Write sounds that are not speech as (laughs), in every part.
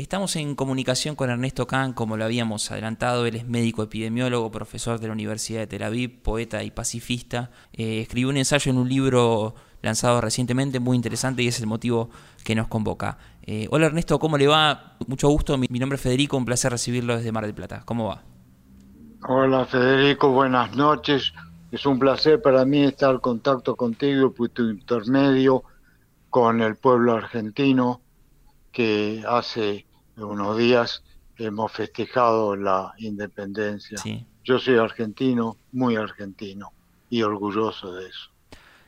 Estamos en comunicación con Ernesto Kahn, como lo habíamos adelantado. Él es médico epidemiólogo, profesor de la Universidad de Tel Aviv, poeta y pacifista. Eh, escribió un ensayo en un libro lanzado recientemente, muy interesante, y es el motivo que nos convoca. Eh, hola Ernesto, ¿cómo le va? Mucho gusto, mi, nombre es Federico, un placer recibirlo desde Mar del Plata. ¿Cómo va? Hola Federico, buenas noches. Es un placer para mí estar en contacto contigo por tu intermedio con el pueblo argentino que hace unos días hemos festejado la independencia. Yo soy argentino, muy argentino y orgulloso de eso.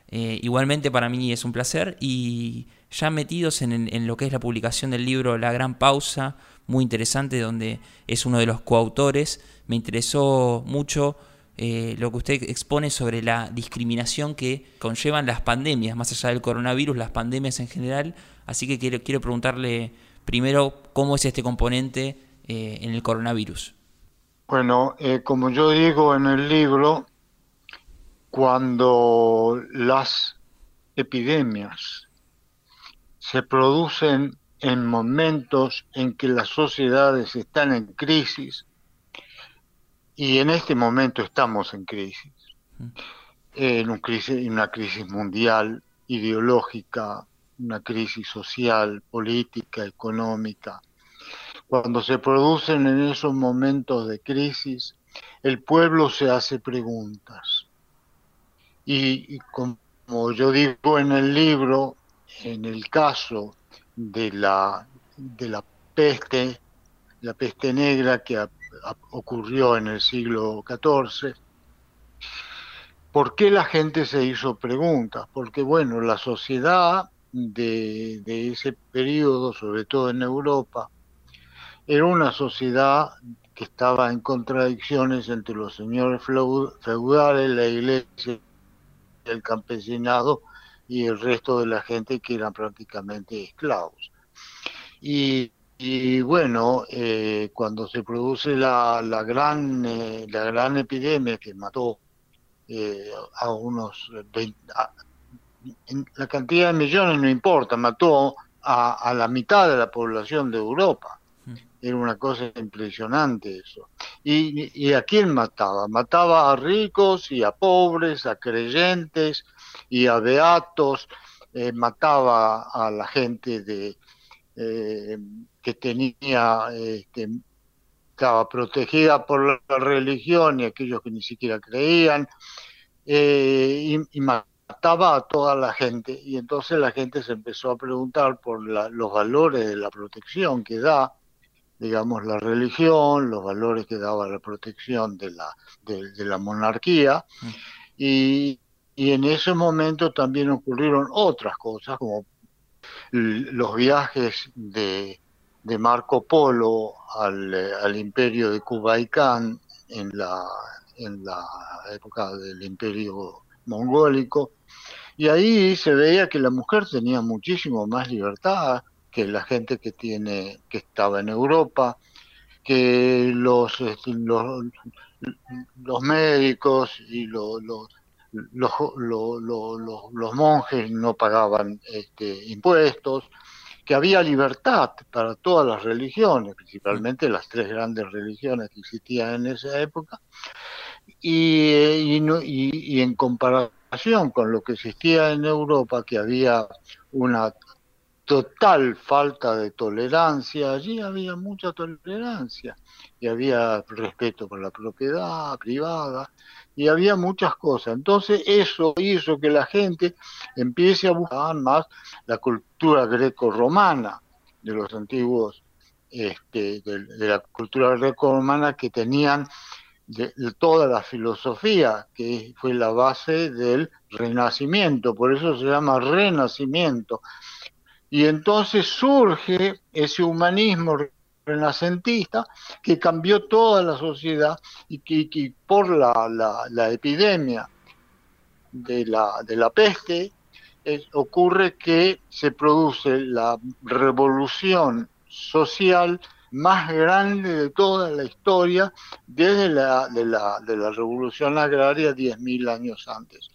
Eh, igualmente para mí es un placer y ya metidos en, lo que es la publicación del libro La Gran Pausa, muy interesante, donde es uno de los coautores, me interesó mucho eh, lo que usted expone sobre la discriminación que conllevan las pandemias, más allá del coronavirus, las pandemias en general, así que quiero, quiero preguntarle Primero, ¿cómo es este componente eh, en el coronavirus? Bueno, eh, como yo digo en el libro, cuando las epidemias se producen en momentos en que las sociedades están en crisis, y en este momento estamos en crisis, en una crisis mundial, ideológica, una crisis social, política, económica. Cuando se producen en esos momentos de crisis, el pueblo se hace preguntas. Y, como yo digo en el libro, en el caso de la, de la peste, la peste negra que ocurrió en el siglo XIV, ¿por qué la gente se hizo preguntas? Porque, bueno, la sociedad de, ese periodo, sobre todo en Europa, era una sociedad que estaba en contradicciones entre los señores feudales, la iglesia, el campesinado y el resto de la gente que eran prácticamente esclavos. Y, bueno, eh, cuando se produce la, gran, eh, la gran epidemia que mató eh, a unos 20, la cantidad de millones no importa, mató a, la mitad de la población de Europa. Mm. Era una cosa impresionante eso. Y, a quién mataba? Mataba a ricos y a pobres, a creyentes y a beatos, eh, mataba a la gente de eh, que tenía, este, estaba protegida por la religión y aquellos que ni siquiera creían, eh, y, y mataba a toda la gente y entonces la gente se empezó a preguntar por los valores de la protección que da, digamos, la religión, los valores que daba la protección de la, de, la monarquía y, en ese momento también ocurrieron otras cosas como los viajes de, de Marco Polo al, imperio de Kublai en la, en la época del imperio mongólico y ahí se veía que la mujer tenía muchísimo más libertad que la gente que tiene que estaba en Europa, que los este, los, médicos y los, los, los, monjes no pagaban este, impuestos, que había libertad para todas las religiones, principalmente las tres grandes religiones que existían en esa época, y, y, y en comparación con lo que existía en Europa, que había una total falta de tolerancia, allí había mucha tolerancia y había respeto por la propiedad privada y había muchas cosas. Entonces eso hizo que la gente empiece a buscar más la cultura greco-romana de los antiguos, este, de la cultura greco-romana que tenían de, toda la filosofía, que fue la base del renacimiento, por eso se llama renacimiento. Y entonces surge ese humanismo renacentista que cambió toda la sociedad y que, por la, la, epidemia de la, de la peste ocurre que se produce la revolución social más grande de toda la historia desde la, de, la, de la revolución agraria 10.000 años antes.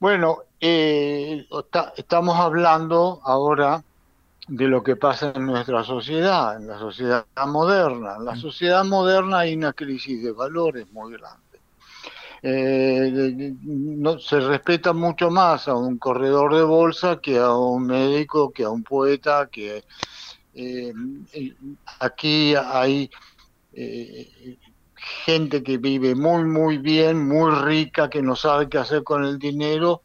Bueno, eh, estamos hablando ahora de lo que pasa en nuestra sociedad, en la sociedad moderna. En la mm. sociedad moderna hay una crisis de valores muy grande. Eh, no, se respeta mucho más a un corredor de bolsa que a un médico, que a un poeta, que eh, aquí hay eh, gente que vive muy, muy bien, muy rica, que no sabe qué hacer con el dinero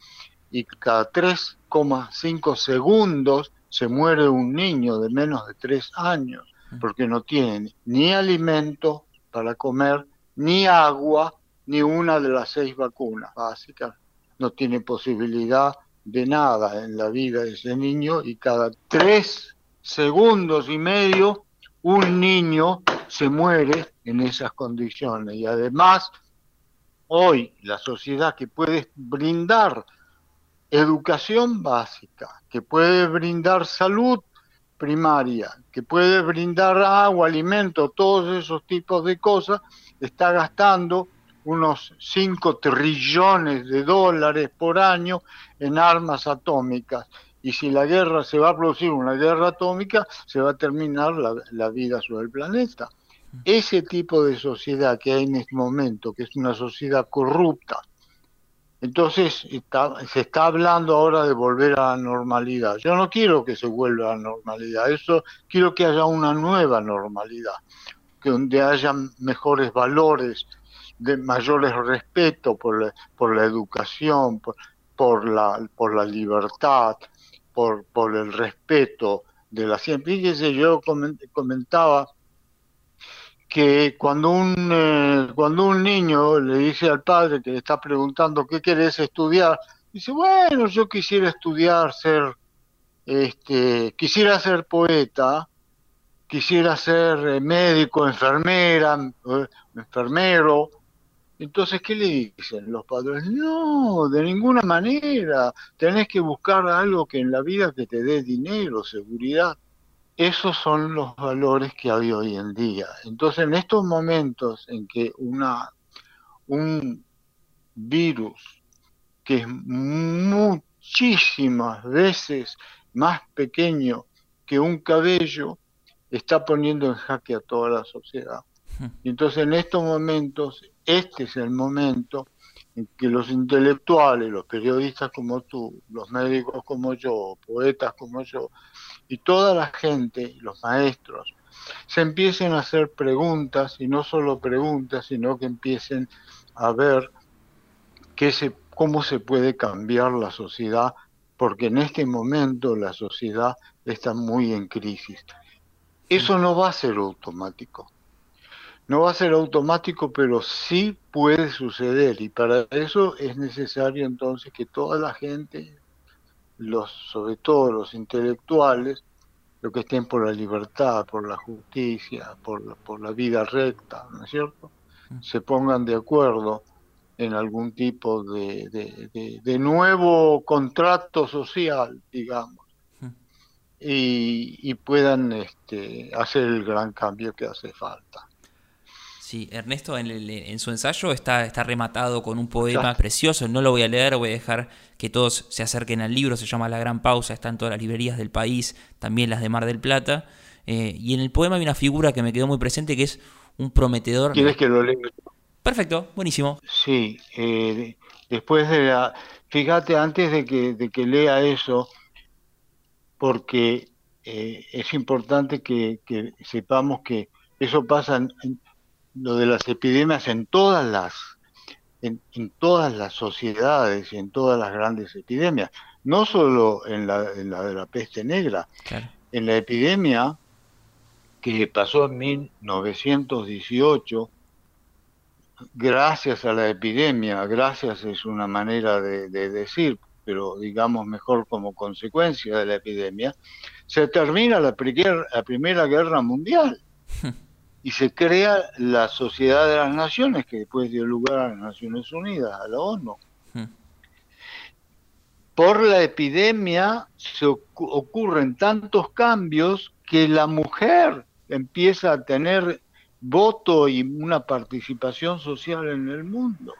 y cada 3,5 segundos se muere un niño de menos de 3 años porque no tiene ni alimento para comer, ni agua, ni una de las seis vacunas básicas. No tiene posibilidad de nada en la vida de ese niño y cada tres segundos y medio un niño se muere en esas condiciones. Y además, hoy la sociedad que puede brindar educación básica, que puede brindar salud primaria, que puede brindar agua, alimento, todos esos tipos de cosas, está gastando unos 5 trillones de dólares por año en armas atómicas. Y si la guerra se va a producir una guerra atómica, se va a terminar la, vida sobre el planeta. Ese tipo de sociedad que hay en este momento, que es una sociedad corrupta, entonces se está hablando ahora de volver a la normalidad. Yo no quiero que se vuelva a la normalidad, eso quiero que haya una nueva normalidad, que donde haya mejores valores, de mayores respeto por la, por la educación, por, la, por la libertad, por, por el respeto de la ciencia. Fíjese, yo comentaba que cuando un, eh, cuando un niño le dice al padre que le está preguntando qué querés estudiar, dice, bueno, yo quisiera estudiar, ser, este, quisiera ser poeta, quisiera ser eh, médico, enfermera, eh, enfermero, entonces, ¿qué le dicen los padres? No, de ninguna manera. Tenés que buscar algo que en la vida que te dé dinero, seguridad. Esos son los valores que hay hoy en día. Entonces, en estos momentos en que una, un virus que es muchísimas veces más pequeño que un cabello, está poniendo en jaque a toda la sociedad. Entonces, en estos momentos este es el momento en que los intelectuales, los periodistas como tú, los médicos como yo, poetas como yo, y toda la gente, los maestros, se empiecen a hacer preguntas, y no solo preguntas, sino que empiecen a ver qué se, cómo se puede cambiar la sociedad, porque en este momento la sociedad está muy en crisis. Eso no va a ser automático. No va a ser automático, pero sí puede suceder y para eso es necesario entonces que toda la gente, los, sobre todo los intelectuales, lo que estén por la libertad, por la justicia, por, por la vida recta, ¿no es cierto? Mm. Se pongan de acuerdo en algún tipo de, de, de, nuevo contrato social, digamos, mm. y, y puedan este, hacer el gran cambio que hace falta. Sí, Ernesto en, su ensayo está, está rematado con un poema precioso, no lo voy a leer, voy a dejar que todos se acerquen al libro, se llama La Gran Pausa, está en todas las librerías del país, también las de Mar del Plata, eh, y en el poema hay una figura que me quedó muy presente que es un prometedor... ¿Quieres que lo lea? Perfecto, buenísimo. Sí, eh, después de la... Fíjate, antes de que, de que lea eso, porque eh, es importante que, que sepamos que eso pasa en, lo de las epidemias en todas las en, todas las sociedades y en todas las grandes epidemias, no solo en la, en la de la peste negra, en la epidemia que pasó en 1918, gracias a la epidemia, gracias es una manera de, de decir, pero digamos mejor como consecuencia de la epidemia, se termina la, primer, la Primera Guerra Mundial. (laughs) y se crea la Sociedad de las Naciones, que después dio lugar a las Naciones Unidas, a la ONU. Hmm. Por la epidemia se ocurren tantos cambios que la mujer empieza a tener voto y una participación social en el mundo.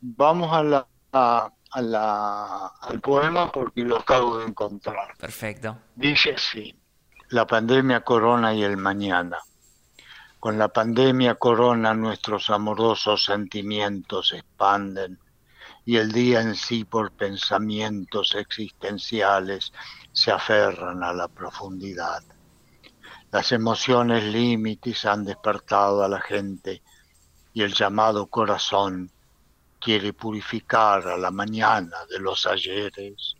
Vamos a la, a, al poema porque lo acabo de encontrar. Perfecto. Dice así, la pandemia corona y el mañana. Con la pandemia corona nuestros amorosos sentimientos expanden y el día en sí por pensamientos existenciales se aferran a la profundidad. Las emociones límites han despertado a la gente y el llamado corazón quiere purificar a la mañana de los ayeres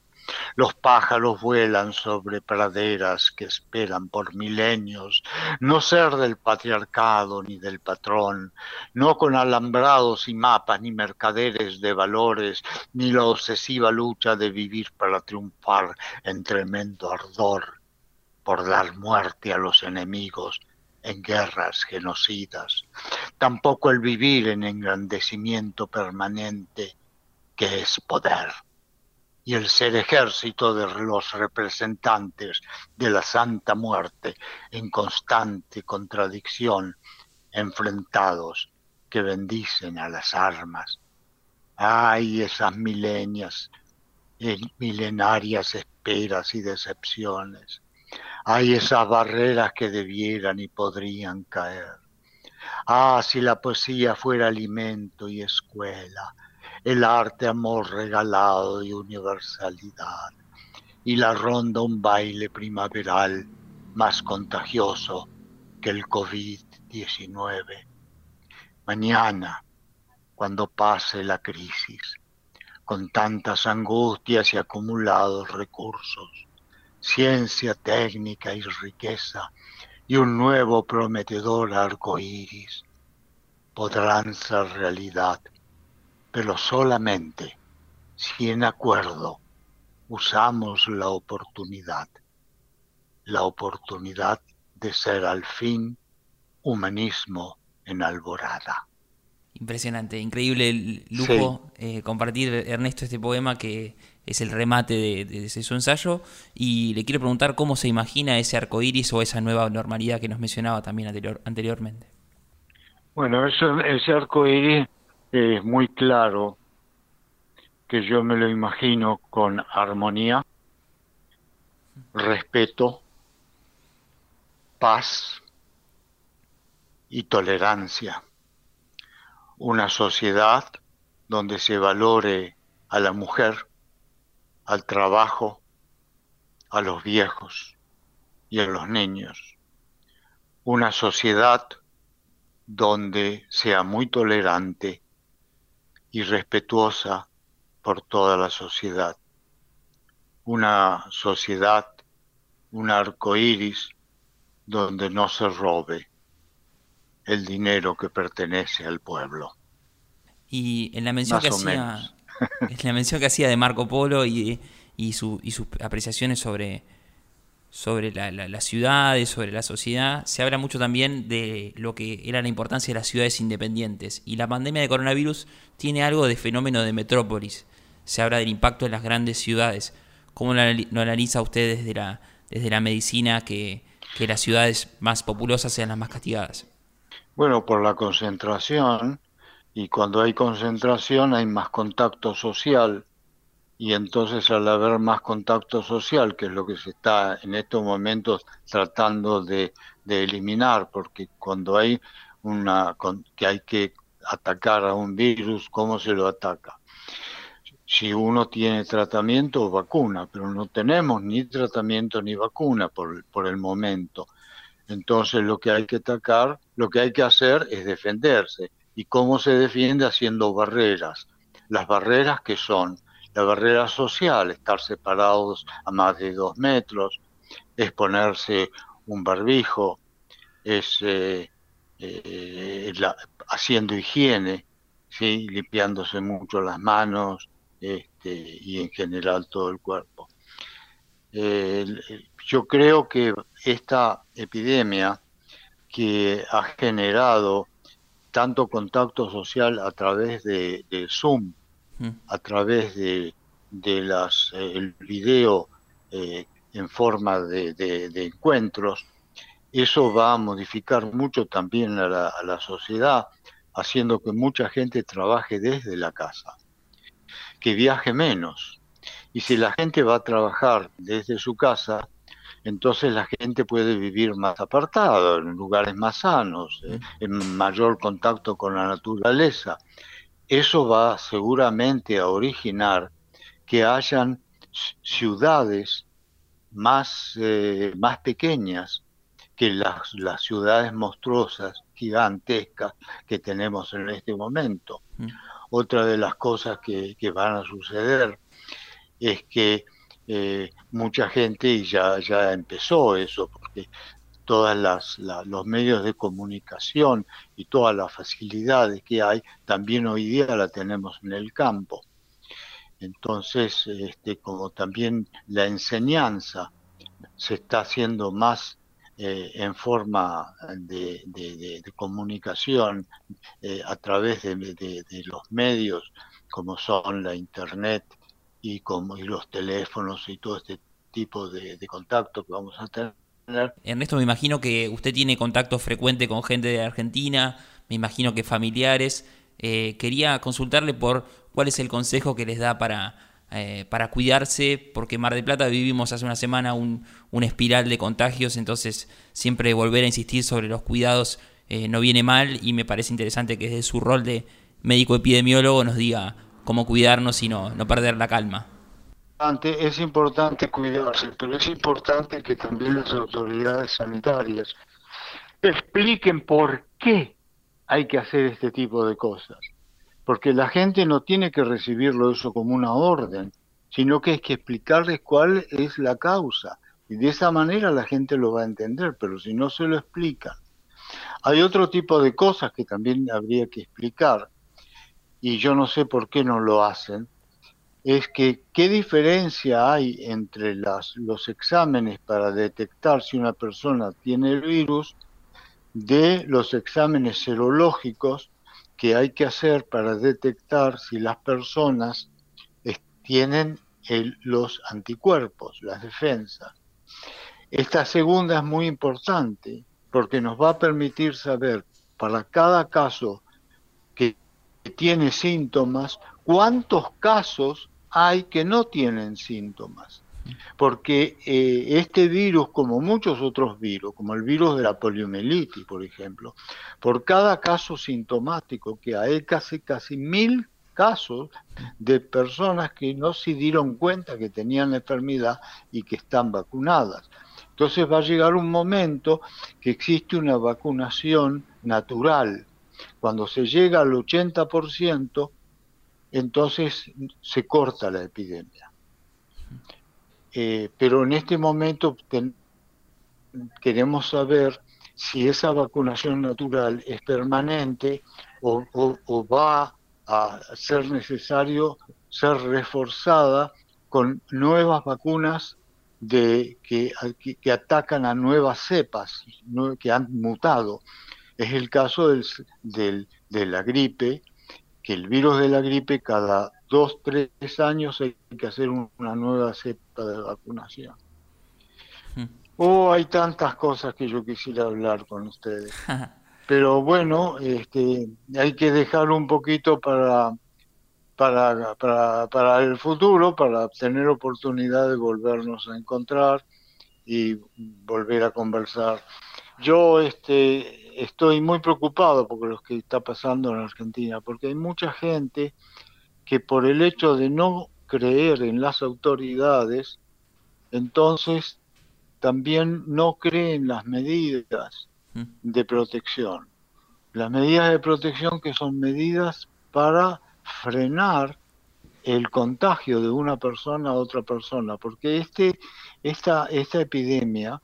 los pájaros vuelan sobre praderas que esperan por milenios no ser del patriarcado ni del patrón, no con alambrados y mapas ni mercaderes de valores, ni la obsesiva lucha de vivir para triunfar en tremendo ardor, por dar muerte a los enemigos en guerras genocidas, tampoco el vivir en engrandecimiento permanente que es poder y el ser ejército de los representantes de la Santa Muerte en constante contradicción, enfrentados que bendicen a las armas. Ay, esas milenias, eh, milenarias esperas y decepciones. Ay, esas barreras que debieran y podrían caer. Ah, si la poesía fuera alimento y escuela, el arte amor regalado y universalidad, y la ronda un baile primaveral más contagioso que el COVID-19. Mañana, cuando pase la crisis, con tantas angustias y acumulados recursos, ciencia, técnica y riqueza, y un nuevo prometedor arco iris, podrán ser realidad pero solamente si en acuerdo usamos la oportunidad, la oportunidad de ser al fin humanismo en alborada. Impresionante, increíble el lujo eh, compartir, Ernesto, este poema que es el remate de, su ensayo. Y le quiero preguntar cómo se imagina ese arco iris o esa nueva normalidad que nos mencionaba también anteriormente. Bueno, ese arco iris es muy claro que yo me lo imagino con armonía, respeto, paz y tolerancia. Una sociedad donde se valore a la mujer, al trabajo, a los viejos y a los niños. Una sociedad donde sea muy tolerante y respetuosa por toda la sociedad. Una sociedad, un arco iris donde no se robe el dinero que pertenece al pueblo. Y en la mención que hacía, (laughs) en la mención que hacía de Marco Polo y, y, su, y sus apreciaciones sobre sobre la, las ciudades, sobre la sociedad, se habla mucho también de lo que era la importancia de las ciudades independientes. Y la pandemia de coronavirus tiene algo de fenómeno de metrópolis. Se habla del impacto de las grandes ciudades. ¿Cómo lo analiza usted desde la, desde la medicina que, que las ciudades más populosas sean las más castigadas? Bueno, por la concentración, y cuando hay concentración hay más contacto social, y entonces al haber más contacto social, que es lo que se está en estos momentos tratando de, eliminar, porque cuando hay una que hay que atacar a un virus, ¿cómo se lo ataca? Si uno tiene tratamiento, vacuna, pero no tenemos ni tratamiento ni vacuna por, por el momento. Entonces lo que hay que atacar, lo que hay que hacer es defenderse. ¿Y cómo se defiende? Haciendo barreras. Las barreras que son la barrera social, estar separados a más de dos metros, es ponerse un barbijo, es eh, eh, haciendo higiene, ¿sí? limpiándose mucho las manos este, y en general todo el cuerpo. yo creo que esta epidemia que ha generado tanto contacto social a través de Zoom, a través de, las, eh, el video eh, en forma de, encuentros, eso va a modificar mucho también a la, sociedad, haciendo que mucha gente trabaje desde la casa. que viaje menos. Y si la gente va a trabajar desde su casa, entonces la gente puede vivir más apartado, en lugares más sanos, eh, en mayor contacto con la naturaleza. Eso va seguramente a originar que hayan ciudades más, eh, más pequeñas que las, las, ciudades monstruosas, gigantescas que tenemos en este momento. Mm. Otra de las cosas que, que van a suceder es que eh, mucha gente, y ya, ya empezó eso, porque todos los medios de comunicación y todas las facilidades que hay, también hoy día la tenemos en el campo. Entonces, este, como también la enseñanza se está haciendo más eh, en forma de, comunicación eh, a través de, los medios como son la internet y, como, y los teléfonos y todo este tipo de, contacto que vamos a tener. Ernesto, me imagino que usted tiene contacto frecuente con gente de Argentina, me imagino que familiares. Eh, quería consultarle por cuál es el consejo que les da para, eh, para cuidarse, porque Mar del Plata vivimos hace una semana un, una espiral de contagios, entonces siempre volver a insistir sobre los cuidados eh, no viene mal y me parece interesante que desde su rol de médico epidemiólogo nos diga cómo cuidarnos y no, no perder la calma. Es importante cuidarse, pero es importante que también las autoridades sanitarias expliquen por qué hay que hacer este tipo de cosas. Porque la gente no tiene que recibirlo eso como una orden, sino que hay que explicarles cuál es la causa. Y de esa manera la gente lo va a entender, pero si no se lo explican. Hay otro tipo de cosas que también habría que explicar y yo no sé por qué no lo hacen, es que qué diferencia hay entre los exámenes para detectar si una persona tiene el virus de los exámenes serológicos que hay que hacer para detectar si las personas tienen los anticuerpos, las defensas. Esta segunda es muy importante porque nos va a permitir saber para cada caso tiene síntomas, ¿cuántos casos hay que no tienen síntomas? Porque eh, este virus, como muchos otros virus, como el virus de la poliomielitis, por ejemplo, por cada caso sintomático que hay casi, casi mil casos de personas que no se dieron cuenta que tenían la enfermedad y que están vacunadas. Entonces va a llegar un momento que existe una vacunación natural cuando se llega al 80%, entonces se corta la epidemia. Eh, pero en este momento queremos saber si esa vacunación natural es permanente o, va a ser necesario ser reforzada con nuevas vacunas de, que, atacan a nuevas cepas que han mutado. Es el caso de la gripe, que el virus de la gripe cada dos, tres años hay que hacer una nueva cepa de vacunación. Oh, hay tantas cosas que yo quisiera hablar con ustedes. (laughs) Pero bueno, este, hay que dejar un poquito para, para, para, para el futuro, para tener oportunidad de volvernos a encontrar y volver a conversar. Yo este, estoy muy preocupado por lo que está pasando en Argentina, porque hay mucha gente que por el hecho de no creer en las autoridades, entonces también no cree en las medidas mm. de protección. Las medidas de protección que son medidas para frenar el contagio de una persona a otra persona, porque este, esta, esta epidemia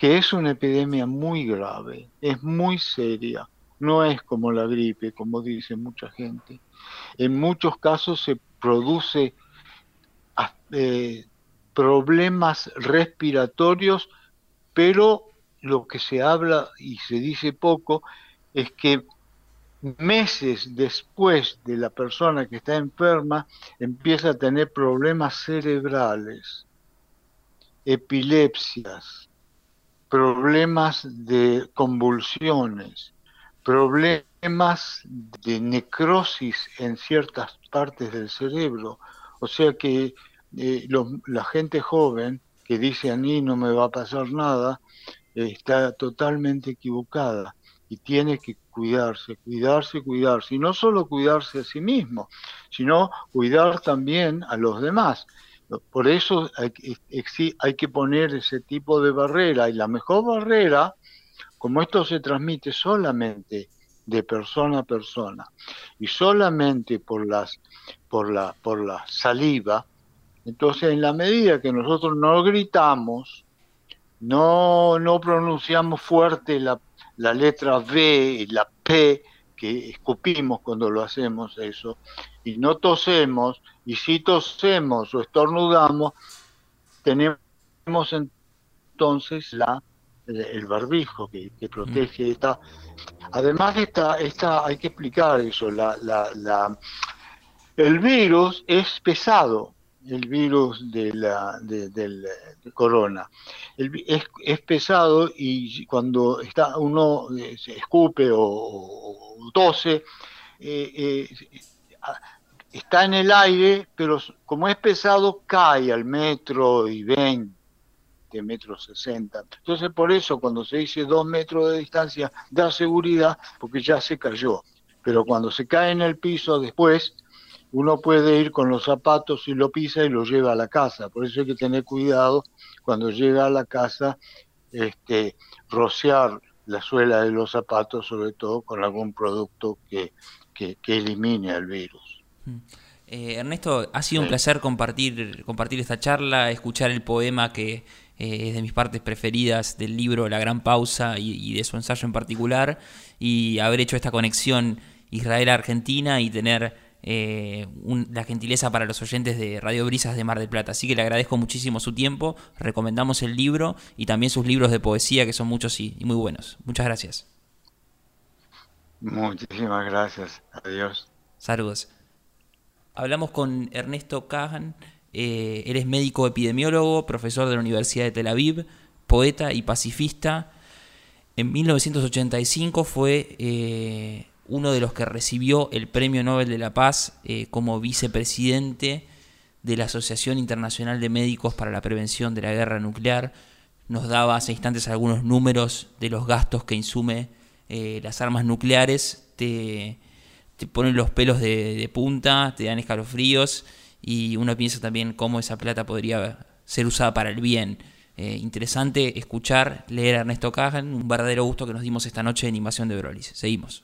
que es una epidemia muy grave, es muy seria, no es como la gripe, como dice mucha gente. En muchos casos se produce ah, eh, problemas respiratorios, pero lo que se habla y se dice poco es que meses después de la persona que está enferma empieza a tener problemas cerebrales, epilepsias, problemas de convulsiones, problemas de necrosis en ciertas partes del cerebro. O sea que eh, la gente joven que dice a mí no me va a pasar nada, está totalmente equivocada y tiene que cuidarse, cuidarse, cuidarse. Y no solo cuidarse a sí mismo, sino cuidar también a los demás. Por eso hay, que poner ese tipo de barrera. Y la mejor barrera, como esto se transmite solamente de persona a persona y solamente por las por la por la saliva entonces en la medida que nosotros no gritamos no no pronunciamos fuerte la, la letra V y la P que escupimos cuando lo hacemos eso y no tosemos y si tosemos o estornudamos tenemos entonces la el barbijo que, protege mm. esta además esta esta hay que explicar eso la, la, la el virus es pesado el virus de la del corona es, es, pesado y cuando está uno eh, se escupe o, tose eh, eh, está en el aire pero como es pesado cae al metro y veinte metros 60. Entonces por eso cuando se dice dos metros de distancia da seguridad porque ya se cayó. Pero cuando se cae en el piso después, uno puede ir con los zapatos y lo pisa y lo lleva a la casa. Por eso hay que tener cuidado cuando llega a la casa, este, rociar la suela de los zapatos, sobre todo con algún producto que, que, elimine el virus. Mm. Eh, Ernesto, ha sido un placer compartir, compartir esta charla, escuchar el poema que eh, es de mis partes preferidas del libro La Gran Pausa y, de su ensayo en particular, y haber hecho esta conexión Israel-Argentina y tener eh, la gentileza para los oyentes de Radio Brisas de Mar del Plata. Así que le agradezco muchísimo su tiempo, recomendamos el libro y también sus libros de poesía, que son muchos y, muy buenos. Muchas gracias. Muchísimas gracias. Adiós. Saludos. Hablamos con Ernesto Cajan eh, él es médico epidemiólogo, profesor de la Universidad de Tel Aviv, poeta y pacifista. En 1985 fue eh, uno de los que recibió el Premio Nobel de la Paz eh, como vicepresidente de la Asociación Internacional de Médicos para la Prevención de la Guerra Nuclear. Nos daba hace instantes algunos números de los gastos que insume las armas nucleares. Te, ponen los pelos de punta, te dan escalofríos y uno piensa también cómo esa plata podría ser usada para el bien. Eh, interesante escuchar, leer a Ernesto Cajan, un verdadero gusto que nos dimos esta noche en Invasión de Brolis. Seguimos.